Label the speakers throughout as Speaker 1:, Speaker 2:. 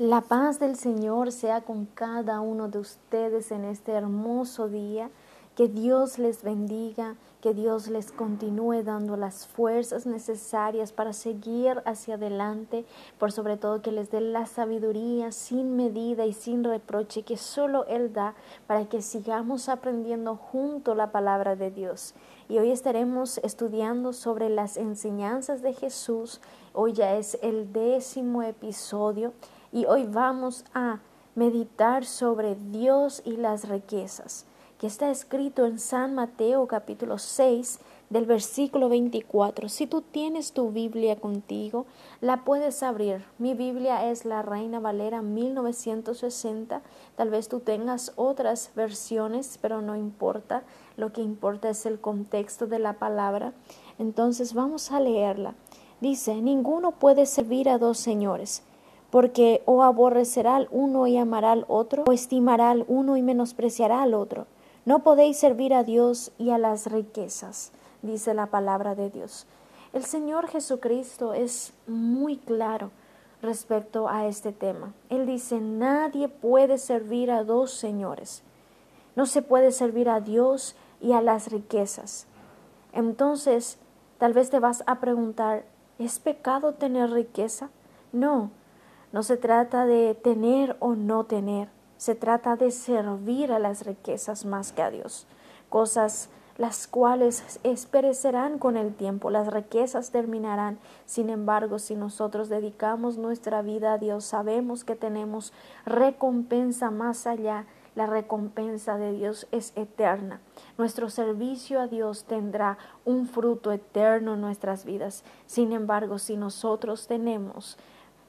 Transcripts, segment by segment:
Speaker 1: La paz del Señor sea con cada uno de ustedes en este hermoso día. Que Dios les bendiga, que Dios les continúe dando las fuerzas necesarias para seguir hacia adelante, por sobre todo que les dé la sabiduría sin medida y sin reproche que solo Él da para que sigamos aprendiendo junto la palabra de Dios. Y hoy estaremos estudiando sobre las enseñanzas de Jesús. Hoy ya es el décimo episodio y hoy vamos a meditar sobre Dios y las riquezas, que está escrito en San Mateo capítulo 6 del versículo 24. Si tú tienes tu Biblia contigo, la puedes abrir. Mi Biblia es la Reina Valera 1960. Tal vez tú tengas otras versiones, pero no importa. Lo que importa es el contexto de la palabra. Entonces vamos a leerla. Dice, ninguno puede servir a dos señores porque o aborrecerá al uno y amará al otro, o estimará al uno y menospreciará al otro. No podéis servir a Dios y a las riquezas, dice la palabra de Dios. El Señor Jesucristo es muy claro respecto a este tema. Él dice, nadie puede servir a dos señores. No se puede servir a Dios y a las riquezas. Entonces, tal vez te vas a preguntar, ¿es pecado tener riqueza? No, no se trata de tener o no tener, se trata de servir a las riquezas más que a Dios, cosas las cuales perecerán con el tiempo, las riquezas terminarán. Sin embargo, si nosotros dedicamos nuestra vida a Dios, sabemos que tenemos recompensa más allá. La recompensa de Dios es eterna. Nuestro servicio a Dios tendrá un fruto eterno en nuestras vidas. Sin embargo, si nosotros tenemos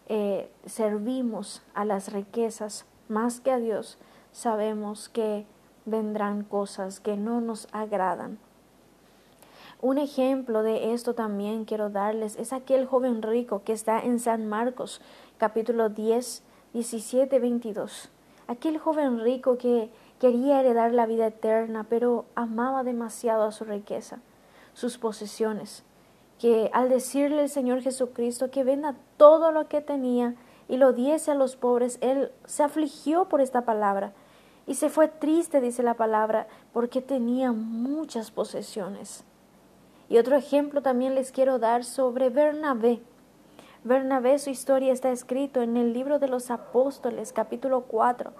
Speaker 1: eh, servimos a las riquezas más que a Dios, sabemos que vendrán cosas que no nos agradan. Un ejemplo de esto también quiero darles es aquel joven rico que está en San Marcos capítulo 10, 17, 22. Aquel joven rico que quería heredar la vida eterna, pero amaba demasiado a su riqueza, sus posesiones que al decirle el Señor Jesucristo que venda todo lo que tenía y lo diese a los pobres, él se afligió por esta palabra y se fue triste, dice la palabra, porque tenía muchas posesiones. Y otro ejemplo también les quiero dar sobre Bernabé. Bernabé, su historia está escrito en el libro de los apóstoles, capítulo 4,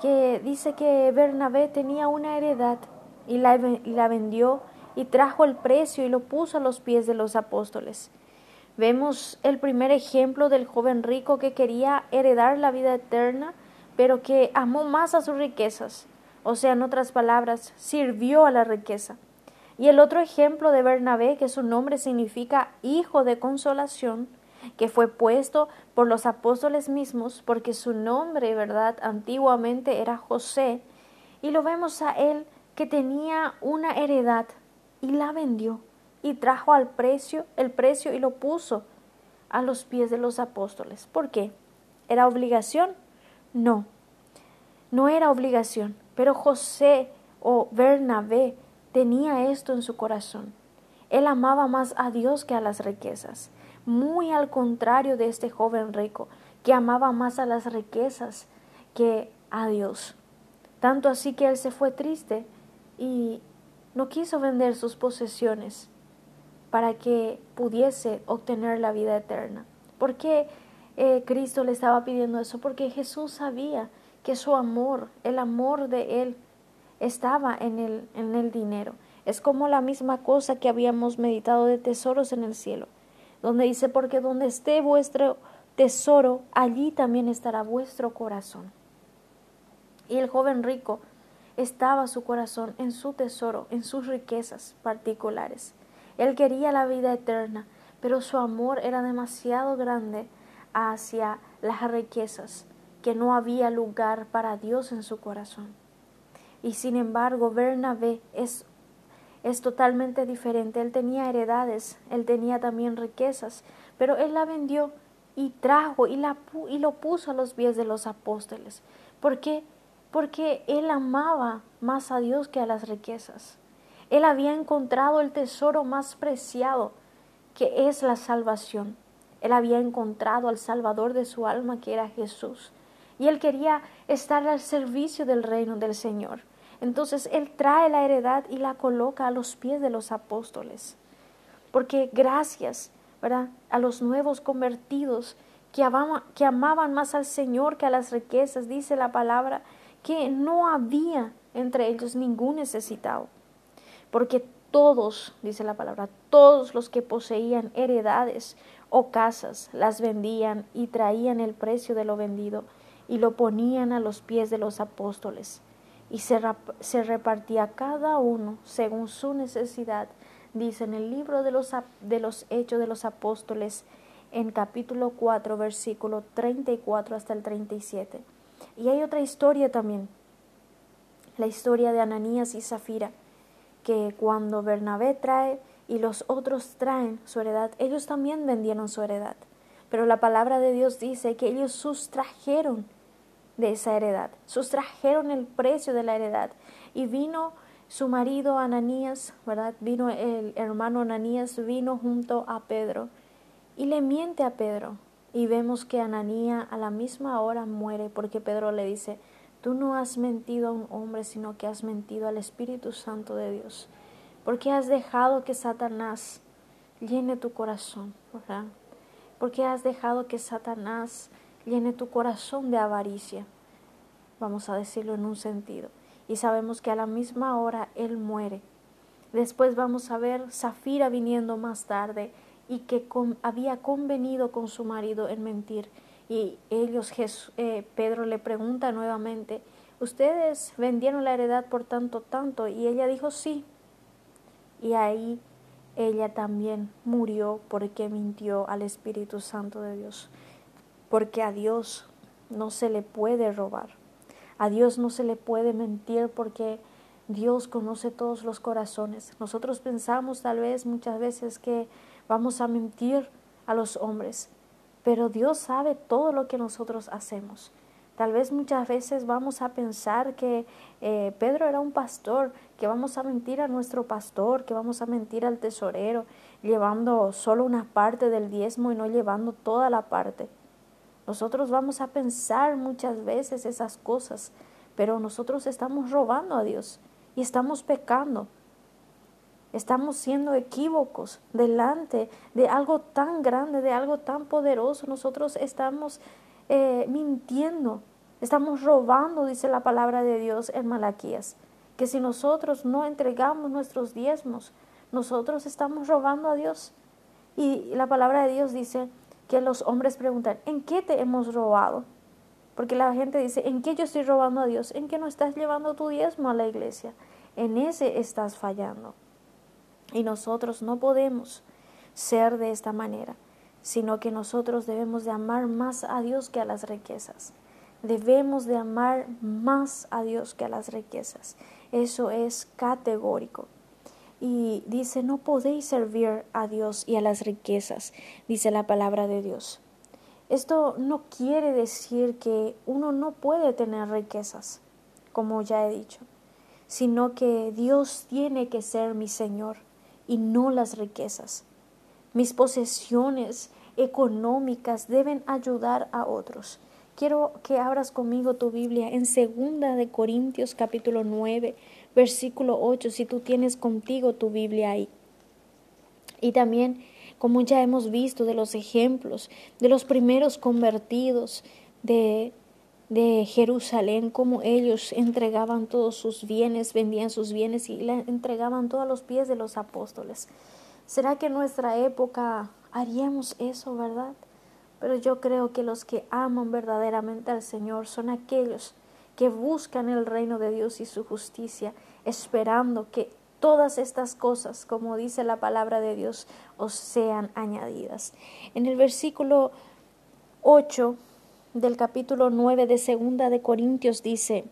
Speaker 1: que dice que Bernabé tenía una heredad y la, y la vendió y trajo el precio y lo puso a los pies de los apóstoles. Vemos el primer ejemplo del joven rico que quería heredar la vida eterna, pero que amó más a sus riquezas, o sea, en otras palabras, sirvió a la riqueza. Y el otro ejemplo de Bernabé, que su nombre significa hijo de consolación, que fue puesto por los apóstoles mismos, porque su nombre, verdad, antiguamente era José, y lo vemos a él que tenía una heredad y la vendió y trajo al precio el precio y lo puso a los pies de los apóstoles. ¿Por qué? ¿Era obligación? No, no era obligación, pero José o Bernabé tenía esto en su corazón. Él amaba más a Dios que a las riquezas, muy al contrario de este joven rico, que amaba más a las riquezas que a Dios. Tanto así que él se fue triste y no quiso vender sus posesiones para que pudiese obtener la vida eterna. ¿Por qué eh, Cristo le estaba pidiendo eso? Porque Jesús sabía que su amor, el amor de Él, estaba en el, en el dinero. Es como la misma cosa que habíamos meditado de tesoros en el cielo, donde dice, porque donde esté vuestro tesoro, allí también estará vuestro corazón. Y el joven rico estaba su corazón en su tesoro, en sus riquezas particulares. Él quería la vida eterna, pero su amor era demasiado grande hacia las riquezas, que no había lugar para Dios en su corazón. Y sin embargo, Bernabé es, es totalmente diferente. Él tenía heredades, él tenía también riquezas, pero él la vendió y trajo y, la, y lo puso a los pies de los apóstoles. ¿Por qué? Porque él amaba más a Dios que a las riquezas. Él había encontrado el tesoro más preciado, que es la salvación. Él había encontrado al Salvador de su alma, que era Jesús. Y él quería estar al servicio del reino del Señor. Entonces él trae la heredad y la coloca a los pies de los apóstoles. Porque gracias ¿verdad? a los nuevos convertidos que que amaban más al Señor que a las riquezas, dice la palabra, que no había entre ellos ningún necesitado. Porque todos, dice la palabra, todos los que poseían heredades o casas las vendían y traían el precio de lo vendido y lo ponían a los pies de los apóstoles y se, se repartía cada uno según su necesidad, dice en el libro de los, de los Hechos de los Apóstoles en capítulo 4, versículo 34 hasta el 37. Y hay otra historia también, la historia de Ananías y Zafira, que cuando Bernabé trae y los otros traen su heredad, ellos también vendieron su heredad. Pero la palabra de Dios dice que ellos sustrajeron de esa heredad, sustrajeron el precio de la heredad. Y vino su marido Ananías, ¿verdad? Vino el hermano Ananías, vino junto a Pedro y le miente a Pedro. Y vemos que Ananía a la misma hora muere porque Pedro le dice, tú no has mentido a un hombre, sino que has mentido al Espíritu Santo de Dios. Porque has dejado que Satanás llene tu corazón, ¿verdad? Porque has dejado que Satanás llene tu corazón de avaricia, vamos a decirlo en un sentido. Y sabemos que a la misma hora Él muere. Después vamos a ver Zafira viniendo más tarde y que había convenido con su marido en mentir. Y ellos, eh, Pedro le pregunta nuevamente, ¿ustedes vendieron la heredad por tanto, tanto? Y ella dijo, sí. Y ahí ella también murió porque mintió al Espíritu Santo de Dios. Porque a Dios no se le puede robar. A Dios no se le puede mentir porque Dios conoce todos los corazones. Nosotros pensamos tal vez muchas veces que vamos a mentir a los hombres, pero Dios sabe todo lo que nosotros hacemos. Tal vez muchas veces vamos a pensar que eh, Pedro era un pastor, que vamos a mentir a nuestro pastor, que vamos a mentir al tesorero, llevando solo una parte del diezmo y no llevando toda la parte. Nosotros vamos a pensar muchas veces esas cosas, pero nosotros estamos robando a Dios y estamos pecando. Estamos siendo equívocos delante de algo tan grande, de algo tan poderoso. Nosotros estamos eh, mintiendo, estamos robando, dice la palabra de Dios en Malaquías, que si nosotros no entregamos nuestros diezmos, nosotros estamos robando a Dios. Y la palabra de Dios dice que los hombres preguntan, ¿en qué te hemos robado? Porque la gente dice, ¿en qué yo estoy robando a Dios? ¿En qué no estás llevando tu diezmo a la iglesia? En ese estás fallando. Y nosotros no podemos ser de esta manera, sino que nosotros debemos de amar más a Dios que a las riquezas. Debemos de amar más a Dios que a las riquezas. Eso es categórico. Y dice, no podéis servir a Dios y a las riquezas, dice la palabra de Dios. Esto no quiere decir que uno no puede tener riquezas, como ya he dicho, sino que Dios tiene que ser mi Señor y no las riquezas. Mis posesiones económicas deben ayudar a otros. Quiero que abras conmigo tu Biblia en segunda de Corintios capítulo 9, versículo 8, si tú tienes contigo tu Biblia ahí. Y también, como ya hemos visto de los ejemplos de los primeros convertidos de de Jerusalén, como ellos entregaban todos sus bienes, vendían sus bienes y le entregaban todo a los pies de los apóstoles. ¿Será que en nuestra época haríamos eso, verdad? Pero yo creo que los que aman verdaderamente al Señor son aquellos que buscan el reino de Dios y su justicia, esperando que todas estas cosas, como dice la palabra de Dios, os sean añadidas. En el versículo 8 del capítulo 9 de Segunda de Corintios dice,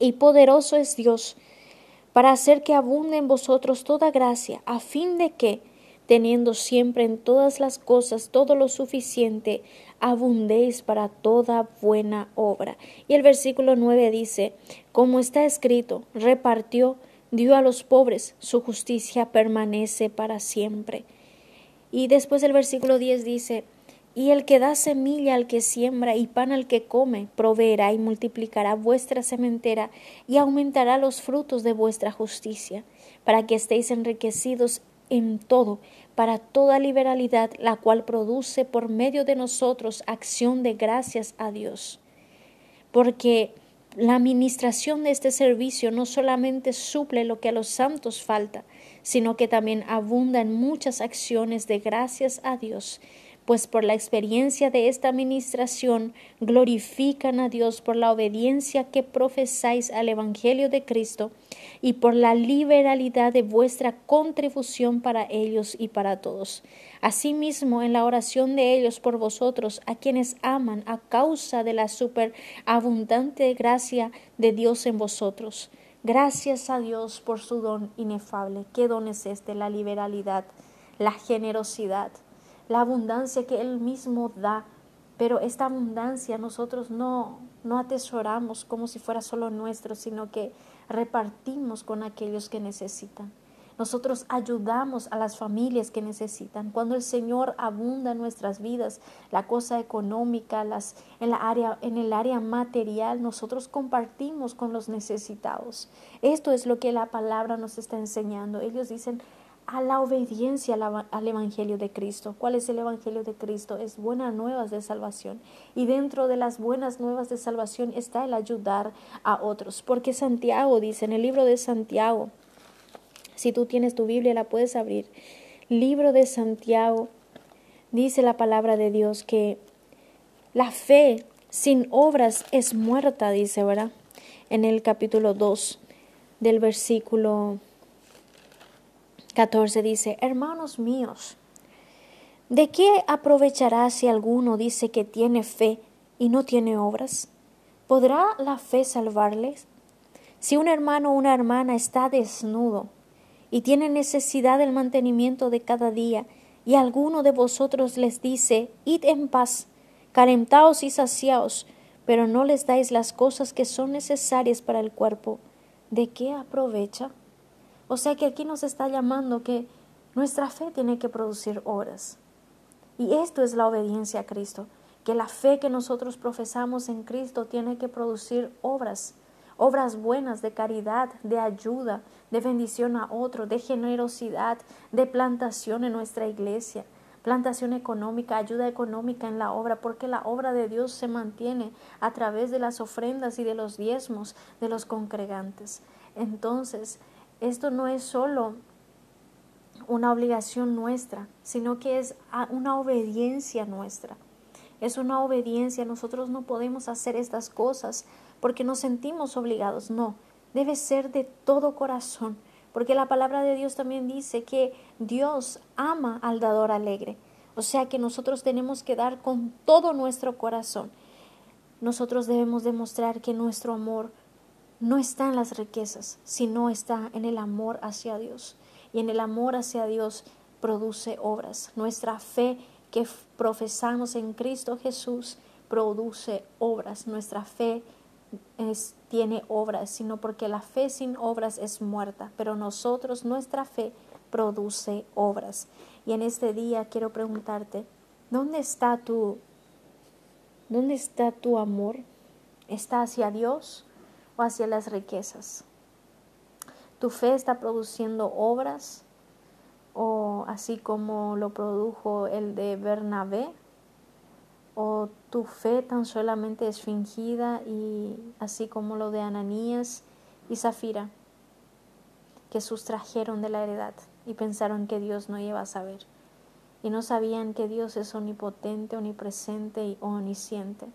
Speaker 1: y poderoso es Dios para hacer que abunde en vosotros toda gracia, a fin de que, teniendo siempre en todas las cosas todo lo suficiente, abundéis para toda buena obra. Y el versículo 9 dice, como está escrito, repartió, dio a los pobres, su justicia permanece para siempre. Y después el versículo 10 dice, y el que da semilla al que siembra y pan al que come, proveerá y multiplicará vuestra sementera y aumentará los frutos de vuestra justicia, para que estéis enriquecidos en todo, para toda liberalidad, la cual produce por medio de nosotros acción de gracias a Dios. Porque la administración de este servicio no solamente suple lo que a los santos falta, sino que también abunda en muchas acciones de gracias a Dios pues por la experiencia de esta administración glorifican a Dios por la obediencia que profesáis al Evangelio de Cristo y por la liberalidad de vuestra contribución para ellos y para todos. Asimismo, en la oración de ellos por vosotros, a quienes aman a causa de la superabundante gracia de Dios en vosotros. Gracias a Dios por su don inefable. ¿Qué don es este? La liberalidad, la generosidad la abundancia que Él mismo da, pero esta abundancia nosotros no, no atesoramos como si fuera solo nuestro, sino que repartimos con aquellos que necesitan. Nosotros ayudamos a las familias que necesitan. Cuando el Señor abunda en nuestras vidas, la cosa económica, las, en, la área, en el área material, nosotros compartimos con los necesitados. Esto es lo que la palabra nos está enseñando. Ellos dicen, a la obediencia al, Evangelio de Cristo. ¿Cuál es el Evangelio de Cristo? Es buenas nuevas de salvación. Y dentro de las buenas nuevas de salvación está el ayudar a otros. Porque Santiago dice en el libro de Santiago, si tú tienes tu Biblia la puedes abrir, libro de Santiago, dice la palabra de Dios que la fe sin obras es muerta, dice, ¿verdad? En el capítulo 2 del versículo 14 dice, Hermanos míos, ¿de qué aprovechará si alguno dice que tiene fe y no tiene obras? ¿Podrá la fe salvarles? Si un hermano o una hermana está desnudo y tiene necesidad del mantenimiento de cada día, y alguno de vosotros les dice, id en paz, calentaos y saciaos, pero no les dais las cosas que son necesarias para el cuerpo, ¿de qué aprovecha? O sea que aquí nos está llamando que nuestra fe tiene que producir obras. Y esto es la obediencia a Cristo, que la fe que nosotros profesamos en Cristo tiene que producir obras, obras buenas de caridad, de ayuda, de bendición a otro, de generosidad, de plantación en nuestra iglesia, plantación económica, ayuda económica en la obra, porque la obra de Dios se mantiene a través de las ofrendas y de los diezmos de los congregantes. Entonces, esto no es solo una obligación nuestra, sino que es una obediencia nuestra. Es una obediencia. Nosotros no podemos hacer estas cosas porque nos sentimos obligados. No, debe ser de todo corazón. Porque la palabra de Dios también dice que Dios ama al dador alegre. O sea que nosotros tenemos que dar con todo nuestro corazón. Nosotros debemos demostrar que nuestro amor no está en las riquezas, sino está en el amor hacia Dios. Y en el amor hacia Dios produce obras. Nuestra fe que profesamos en Cristo Jesús produce obras. Nuestra fe tiene obras, sino porque la fe sin obras es muerta, pero nosotros, nuestra fe produce obras. Y en este día quiero preguntarte, ¿dónde está tu, dónde está tu amor? ¿Está hacia Dios hacia las riquezas. Tu fe está produciendo obras o así como lo produjo el de Bernabé o tu fe tan solamente es fingida y así como lo de Ananías y Zafira que sustrajeron de la heredad y pensaron que Dios no iba a saber y no sabían que Dios es omnipotente, omnipresente y omnisciente.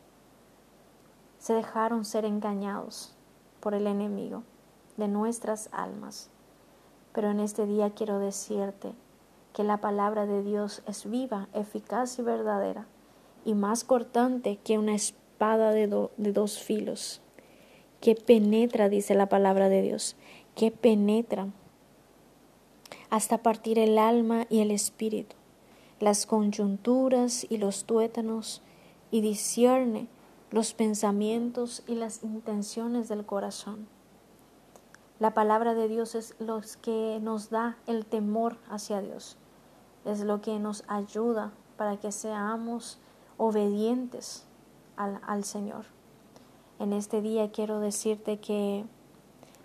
Speaker 1: Se dejaron ser engañados por el enemigo de nuestras almas. Pero en este día quiero decirte que la palabra de Dios es viva, eficaz y verdadera, y más cortante que una espada de, dos filos, que penetra, dice la palabra de Dios, que penetra hasta partir el alma y el espíritu, las coyunturas y los tuétanos, y discierne los pensamientos y las intenciones del corazón. La palabra de Dios es lo que nos da el temor hacia Dios. es lo que nos ayuda para que seamos obedientes al, al Señor. En este día quiero decirte que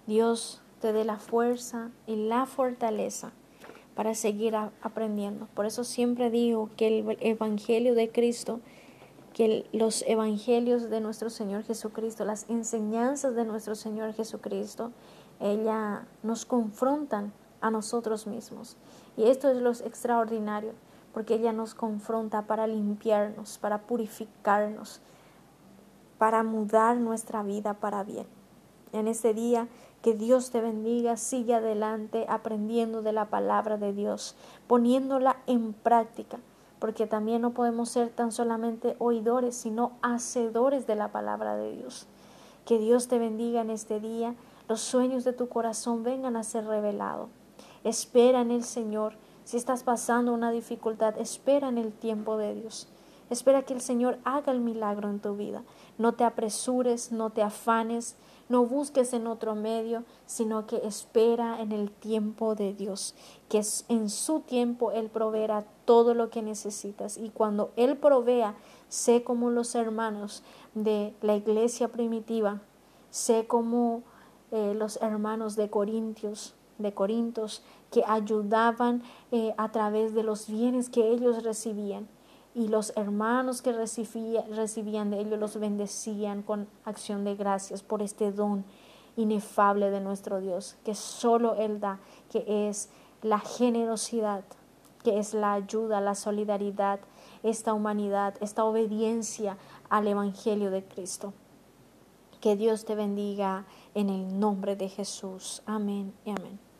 Speaker 1: Dios te dé la fuerza y la fortaleza para seguir aprendiendo. Por eso siempre digo que el Evangelio de Cristo, que los Evangelios de nuestro Señor Jesucristo, las enseñanzas de nuestro Señor Jesucristo, ella nos confrontan a nosotros mismos. Y esto es lo extraordinario, porque ella nos confronta para limpiarnos, para purificarnos, para mudar nuestra vida para bien. En este día que Dios te bendiga, sigue adelante aprendiendo de la palabra de Dios, poniéndola en práctica, porque también no podemos ser tan solamente oidores, sino hacedores de la palabra de Dios. Que Dios te bendiga en este día, los sueños de tu corazón vengan a ser revelados. Espera en el Señor. Si estás pasando una dificultad, espera en el tiempo de Dios. Espera que el Señor haga el milagro en tu vida. No te apresures, no te afanes, no busques en otro medio, sino que espera en el tiempo de Dios, que en su tiempo Él proveerá todo lo que necesitas. Y cuando Él provea, sé como los hermanos de la iglesia primitiva, sé como eh, los hermanos de Corintios, de Corintios, que ayudaban eh, a través de los bienes que ellos recibían y los hermanos que recibían de ellos los bendecían con acción de gracias por este don inefable de nuestro Dios, que solo Él da, que es la generosidad, que es la ayuda, la solidaridad, esta humanidad, esta obediencia al Evangelio de Cristo. Que Dios te bendiga en el nombre de Jesús. Amén y amén.